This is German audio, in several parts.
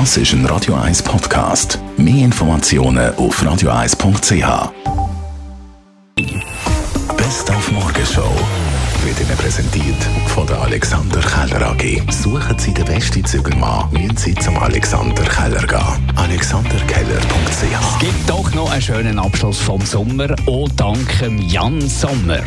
Das ist ein Radio 1 Podcast. Mehr Informationen auf radio1.ch. Best auf Morgenshow wird Ihnen präsentiert von der Alexander Keller AG. Suchen Sie den besten Zügelmann, müssen Sie zum Alexander Keller gehen. AlexanderKeller.ch Gibt doch noch einen schönen Abschluss vom Sommer, auch dank dem Jan Sommer.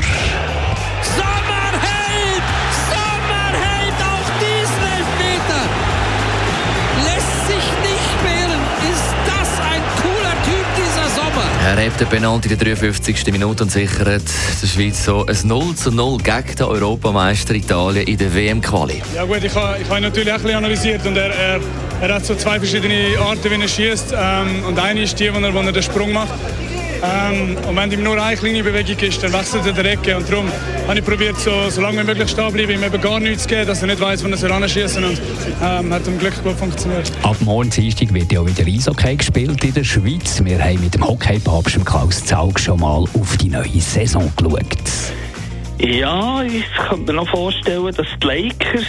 Hebt den Penalty in der 53. Minute und sichert der Schweiz so ein 0 zu 0 gegen den Europameister Italien in der WM-Quali. Ja gut, ich habe ich ha ihn natürlich auch ein bisschen analysiert und er, er, er hat so zwei verschiedene Arten, wie er schießt. Ähm, und eine ist die, wo er, wo er den Sprung macht. Ähm, und wenn ihm nur eine kleine Bewegung ist, dann wechselt er die Ecke. Und darum habe ich probiert, so, so lange wie möglich stehen zu bleiben, ihm eben gar nichts zu geben, dass er nicht weiß, wo er sich schießen Und ähm, hat zum Glück gut funktioniert. Ab morgen Dienstag wird ja wieder Eishockey gespielt in der Schweiz. Wir haben mit dem Hockeypapst Klaus Zaug schon mal auf die neue Saison geschaut. Ja, ich könnte mir noch vorstellen, dass die Lakers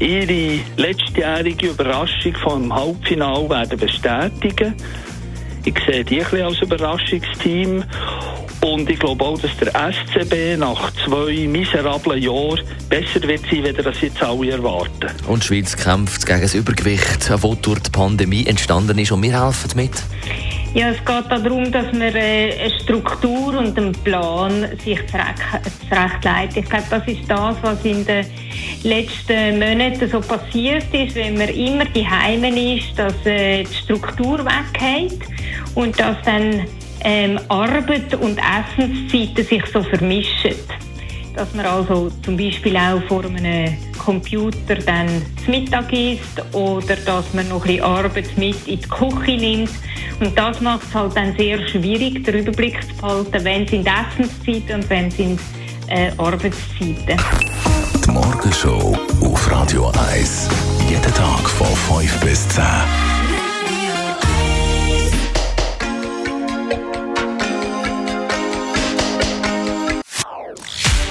ihre letztjährige Überraschung vom Halbfinale werden bestätigen. Ich sehe die ein bisschen als Überraschungsteam. Und ich glaube auch, dass der SCB nach zwei miserablen Jahren besser wird sein, als das jetzt alle erwarten. Und die Schweiz kämpft gegen das Übergewicht, das durch die Pandemie entstanden ist. Und wir helfen mit. Ja, es geht darum, dass man äh, eine Struktur und einen Plan sich zurechtlegt. Ich glaube, das ist das, was in den letzten Monaten so passiert ist, wenn man immer die Heimen ist, dass äh, die Struktur weggeht und dass dann ähm, Arbeit und Essenszeiten sich so vermischen. Dass man also zum Beispiel auch vor einem Computer dann zu Mittag isst oder dass man noch ein Arbeit mit in die Küche nimmt. Und das macht es halt dann sehr schwierig, den Überblick zu behalten, wenn sind Essenszeiten und wenn sind äh, Arbeitszeiten. Die Morgenshow auf Radio 1. Jeden Tag von 5 bis 10.